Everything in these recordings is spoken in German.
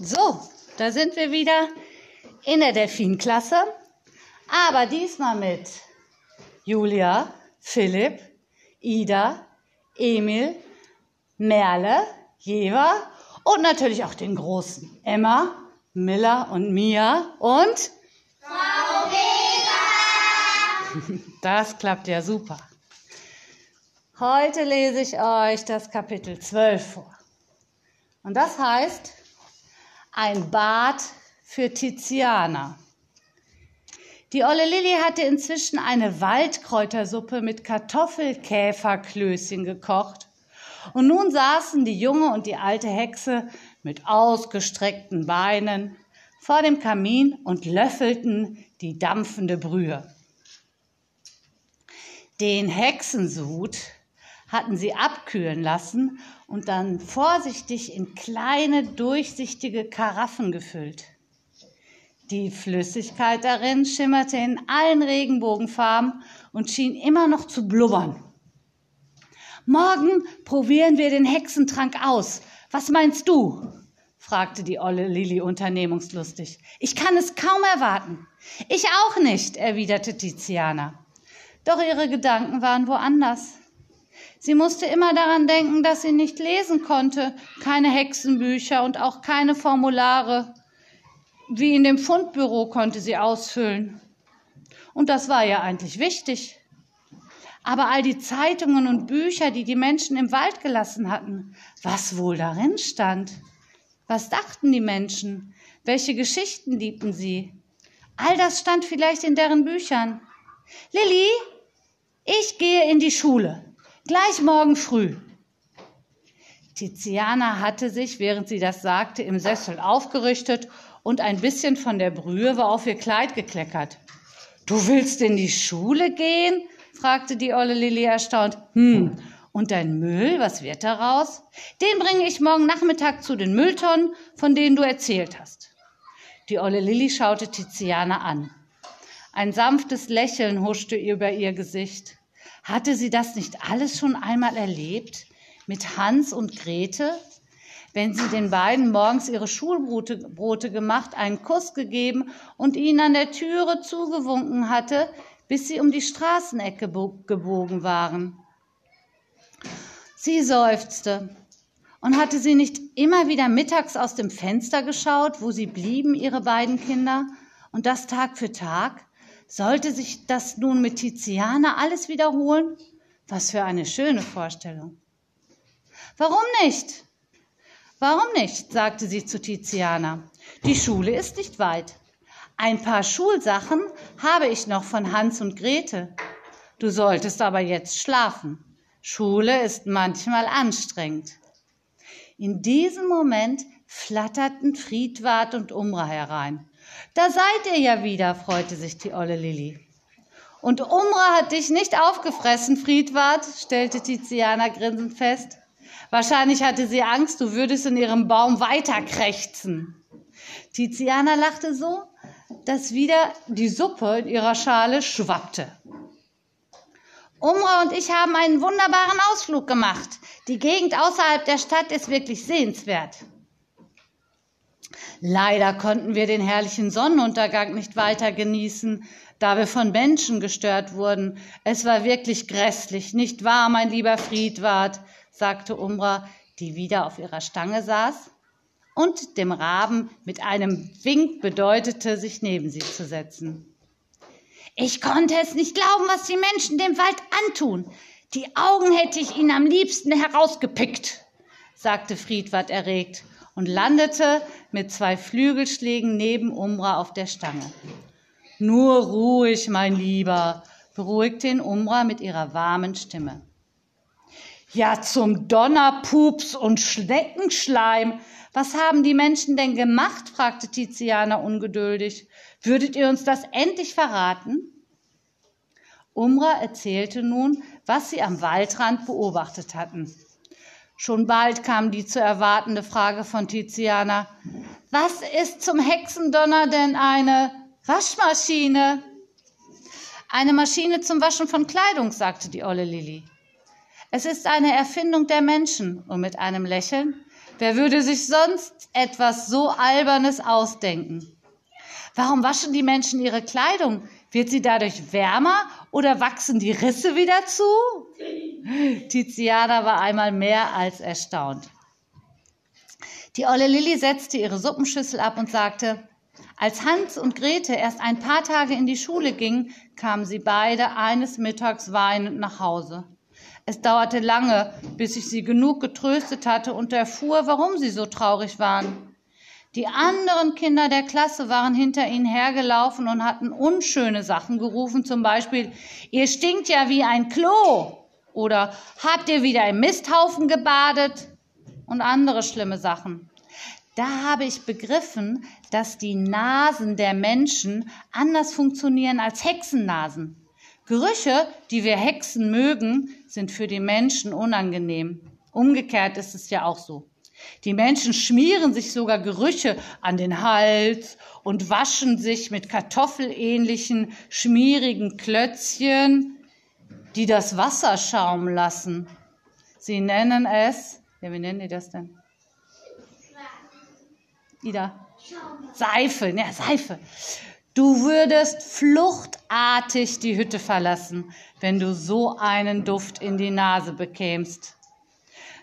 So, da sind wir wieder in der Delfinklasse, aber diesmal mit Julia, Philipp, Ida, Emil, Merle, Jeva und natürlich auch den Großen Emma, Miller und Mia und Frau Vega. Das klappt ja super. Heute lese ich euch das Kapitel 12 vor. Und das heißt, ein Bad für Tiziana. Die olle Lilly hatte inzwischen eine Waldkräutersuppe mit Kartoffelkäferklößchen gekocht. Und nun saßen die junge und die alte Hexe mit ausgestreckten Beinen vor dem Kamin und löffelten die dampfende Brühe. Den Hexensud hatten sie abkühlen lassen und dann vorsichtig in kleine, durchsichtige Karaffen gefüllt. Die Flüssigkeit darin schimmerte in allen Regenbogenfarben und schien immer noch zu blubbern. Morgen probieren wir den Hexentrank aus. Was meinst du? fragte die olle Lilli unternehmungslustig. Ich kann es kaum erwarten. Ich auch nicht, erwiderte Tiziana. Doch ihre Gedanken waren woanders. Sie musste immer daran denken, dass sie nicht lesen konnte, keine Hexenbücher und auch keine Formulare. Wie in dem Fundbüro konnte sie ausfüllen. Und das war ja eigentlich wichtig. Aber all die Zeitungen und Bücher, die die Menschen im Wald gelassen hatten, was wohl darin stand? Was dachten die Menschen? Welche Geschichten liebten sie? All das stand vielleicht in deren Büchern. Lilli, ich gehe in die Schule. Gleich morgen früh. Tiziana hatte sich, während sie das sagte, im Sessel aufgerichtet und ein bisschen von der Brühe war auf ihr Kleid gekleckert. Du willst in die Schule gehen? fragte die olle Lilly erstaunt. Hm, und dein Müll, was wird daraus? Den bringe ich morgen Nachmittag zu den Mülltonnen, von denen du erzählt hast. Die olle Lilly schaute Tiziana an. Ein sanftes Lächeln huschte über ihr Gesicht. Hatte sie das nicht alles schon einmal erlebt? Mit Hans und Grete? Wenn sie den beiden morgens ihre Schulbrote Brote gemacht, einen Kuss gegeben und ihnen an der Türe zugewunken hatte, bis sie um die Straßenecke gebogen waren. Sie seufzte. Und hatte sie nicht immer wieder mittags aus dem Fenster geschaut, wo sie blieben, ihre beiden Kinder, und das Tag für Tag? Sollte sich das nun mit Tiziana alles wiederholen? Was für eine schöne Vorstellung. Warum nicht? Warum nicht? sagte sie zu Tiziana. Die Schule ist nicht weit. Ein paar Schulsachen habe ich noch von Hans und Grete. Du solltest aber jetzt schlafen. Schule ist manchmal anstrengend. In diesem Moment flatterten Friedwart und Umra herein. Da seid ihr ja wieder, freute sich die olle Lilli. Und Umra hat dich nicht aufgefressen, Friedwart, stellte Tiziana grinsend fest. Wahrscheinlich hatte sie Angst, du würdest in ihrem Baum weiterkrächzen. Tiziana lachte so, dass wieder die Suppe in ihrer Schale schwappte. Umra und ich haben einen wunderbaren Ausflug gemacht. Die Gegend außerhalb der Stadt ist wirklich sehenswert. Leider konnten wir den herrlichen Sonnenuntergang nicht weiter genießen, da wir von Menschen gestört wurden. Es war wirklich grässlich, nicht wahr, mein lieber Friedwart? sagte Umbra, die wieder auf ihrer Stange saß und dem Raben mit einem Wink bedeutete, sich neben sie zu setzen. Ich konnte es nicht glauben, was die Menschen dem Wald antun. Die Augen hätte ich ihnen am liebsten herausgepickt, sagte Friedwart erregt und landete mit zwei Flügelschlägen neben Umbra auf der Stange. Nur ruhig, mein Lieber, beruhigte ihn Umbra mit ihrer warmen Stimme. Ja, zum Donner, Pups und Schneckenschleim. Was haben die Menschen denn gemacht? fragte Tiziana ungeduldig. Würdet ihr uns das endlich verraten? Umbra erzählte nun, was sie am Waldrand beobachtet hatten. Schon bald kam die zu erwartende Frage von Tiziana. Was ist zum Hexendonner denn eine Waschmaschine? Eine Maschine zum Waschen von Kleidung, sagte die olle Lilli. Es ist eine Erfindung der Menschen und mit einem Lächeln Wer würde sich sonst etwas so Albernes ausdenken? Warum waschen die Menschen ihre Kleidung? Wird sie dadurch wärmer oder wachsen die Risse wieder zu? Tiziana war einmal mehr als erstaunt. Die olle Lilli setzte ihre Suppenschüssel ab und sagte, als Hans und Grete erst ein paar Tage in die Schule gingen, kamen sie beide eines Mittags weinend nach Hause. Es dauerte lange, bis ich sie genug getröstet hatte und erfuhr, warum sie so traurig waren. Die anderen Kinder der Klasse waren hinter ihnen hergelaufen und hatten unschöne Sachen gerufen, zum Beispiel, ihr stinkt ja wie ein Klo oder habt ihr wieder im Misthaufen gebadet und andere schlimme Sachen. Da habe ich begriffen, dass die Nasen der Menschen anders funktionieren als Hexennasen. Gerüche, die wir Hexen mögen, sind für die Menschen unangenehm. Umgekehrt ist es ja auch so. Die Menschen schmieren sich sogar Gerüche an den Hals und waschen sich mit kartoffelähnlichen, schmierigen Klötzchen, die das Wasser schaumen lassen. Sie nennen es, ja, wie nennen die das denn? Ida? Seife, ja, Seife. Du würdest fluchtartig die Hütte verlassen, wenn du so einen Duft in die Nase bekämst.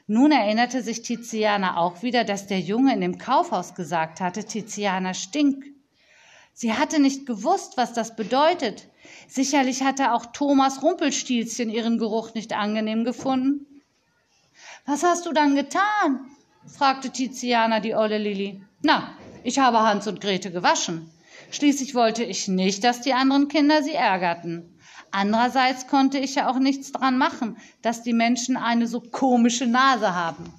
Nun erinnerte sich Tiziana auch wieder, dass der Junge in dem Kaufhaus gesagt hatte, Tiziana stinkt. Sie hatte nicht gewusst, was das bedeutet. Sicherlich hatte auch Thomas Rumpelstilzchen ihren Geruch nicht angenehm gefunden. Was hast du dann getan? fragte Tiziana die olle Lilli. Na, ich habe Hans und Grete gewaschen. Schließlich wollte ich nicht, dass die anderen Kinder sie ärgerten. Andererseits konnte ich ja auch nichts dran machen, dass die Menschen eine so komische Nase haben.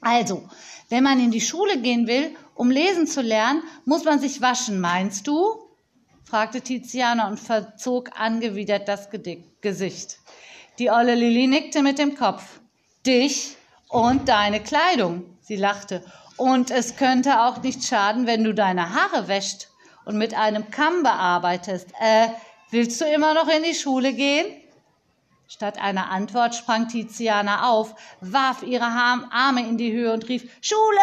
Also, wenn man in die Schule gehen will, um lesen zu lernen, muss man sich waschen, meinst du? fragte Tiziana und verzog angewidert das Gesicht. Die olle Lilli nickte mit dem Kopf. Dich und deine Kleidung. Sie lachte. Und es könnte auch nicht schaden, wenn du deine Haare wäscht und mit einem Kamm bearbeitest. Äh, willst du immer noch in die Schule gehen? Statt einer Antwort sprang Tiziana auf, warf ihre Arme in die Höhe und rief, Schule,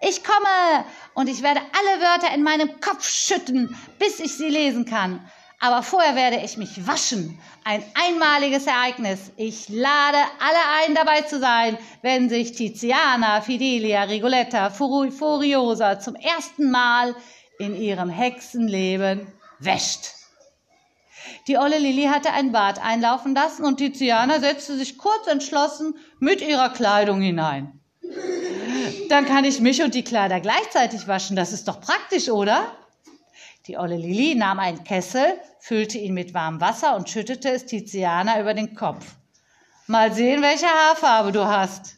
ich komme! Und ich werde alle Wörter in meinem Kopf schütten, bis ich sie lesen kann. Aber vorher werde ich mich waschen. Ein einmaliges Ereignis. Ich lade alle ein, dabei zu sein, wenn sich Tiziana, Fidelia, Rigoletta, Furiosa zum ersten Mal in ihrem Hexenleben wäscht. Die olle Lilli hatte ein Bad einlaufen lassen und Tiziana setzte sich kurz entschlossen mit ihrer Kleidung hinein. Dann kann ich mich und die Kleider gleichzeitig waschen. Das ist doch praktisch, oder? Die olle Lili nahm einen Kessel, füllte ihn mit warmem Wasser und schüttete es Tiziana über den Kopf. Mal sehen, welche Haarfarbe du hast.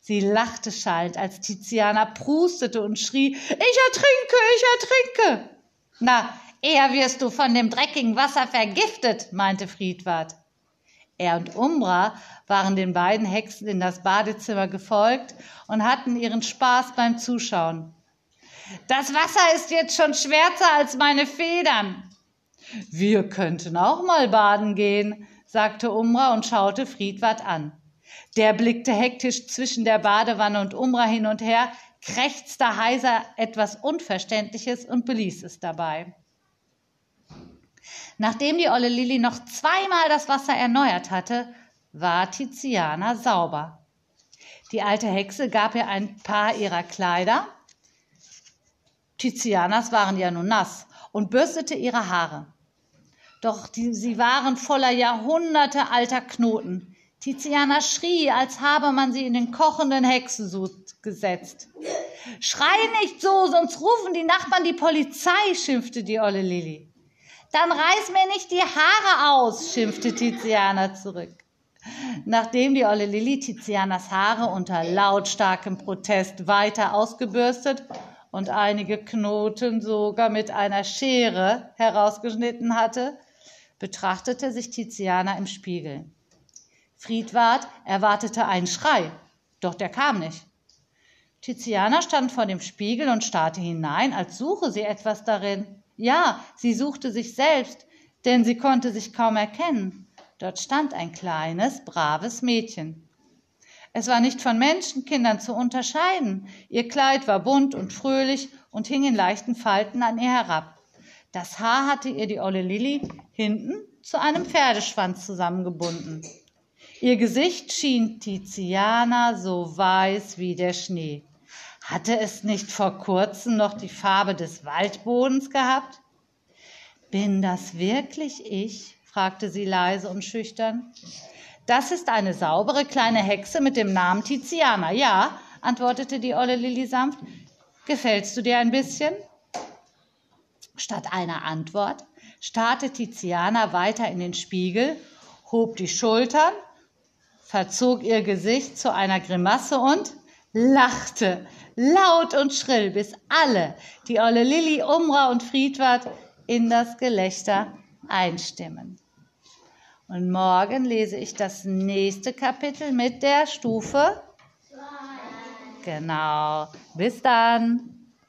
Sie lachte schallend, als Tiziana prustete und schrie, ich ertrinke, ich ertrinke. Na, eher wirst du von dem dreckigen Wasser vergiftet, meinte Friedwart. Er und Umbra waren den beiden Hexen in das Badezimmer gefolgt und hatten ihren Spaß beim Zuschauen. Das Wasser ist jetzt schon schwärzer als meine Federn. Wir könnten auch mal baden gehen, sagte Umra und schaute Friedwart an. Der blickte hektisch zwischen der Badewanne und Umra hin und her, krächzte heiser etwas Unverständliches und beließ es dabei. Nachdem die olle Lilli noch zweimal das Wasser erneuert hatte, war Tiziana sauber. Die alte Hexe gab ihr ein paar ihrer Kleider Tizianas waren ja nun nass und bürstete ihre Haare. Doch die, sie waren voller Jahrhunderte alter Knoten. Tiziana schrie, als habe man sie in den kochenden Hexensud gesetzt. Schrei nicht so, sonst rufen die Nachbarn die Polizei, schimpfte die olle Lilli. Dann reiß mir nicht die Haare aus, schimpfte Tiziana zurück. Nachdem die olle Lilli Tizianas Haare unter lautstarkem Protest weiter ausgebürstet und einige Knoten sogar mit einer Schere herausgeschnitten hatte, betrachtete sich Tiziana im Spiegel. Friedwart erwartete einen Schrei, doch der kam nicht. Tiziana stand vor dem Spiegel und starrte hinein, als suche sie etwas darin. Ja, sie suchte sich selbst, denn sie konnte sich kaum erkennen. Dort stand ein kleines, braves Mädchen. Es war nicht von Menschenkindern zu unterscheiden. Ihr Kleid war bunt und fröhlich und hing in leichten Falten an ihr herab. Das Haar hatte ihr die olle Lilli hinten zu einem Pferdeschwanz zusammengebunden. Ihr Gesicht schien Tiziana so weiß wie der Schnee. Hatte es nicht vor kurzem noch die Farbe des Waldbodens gehabt? Bin das wirklich ich? fragte sie leise und schüchtern. Das ist eine saubere kleine Hexe mit dem Namen Tiziana. Ja, antwortete die olle Lilli sanft. Gefällst du dir ein bisschen? Statt einer Antwort starrte Tiziana weiter in den Spiegel, hob die Schultern, verzog ihr Gesicht zu einer Grimasse und lachte laut und schrill, bis alle, die olle Lilli, Umra und Friedwart, in das Gelächter einstimmen. Und morgen lese ich das nächste Kapitel mit der Stufe. Genau. Bis dann.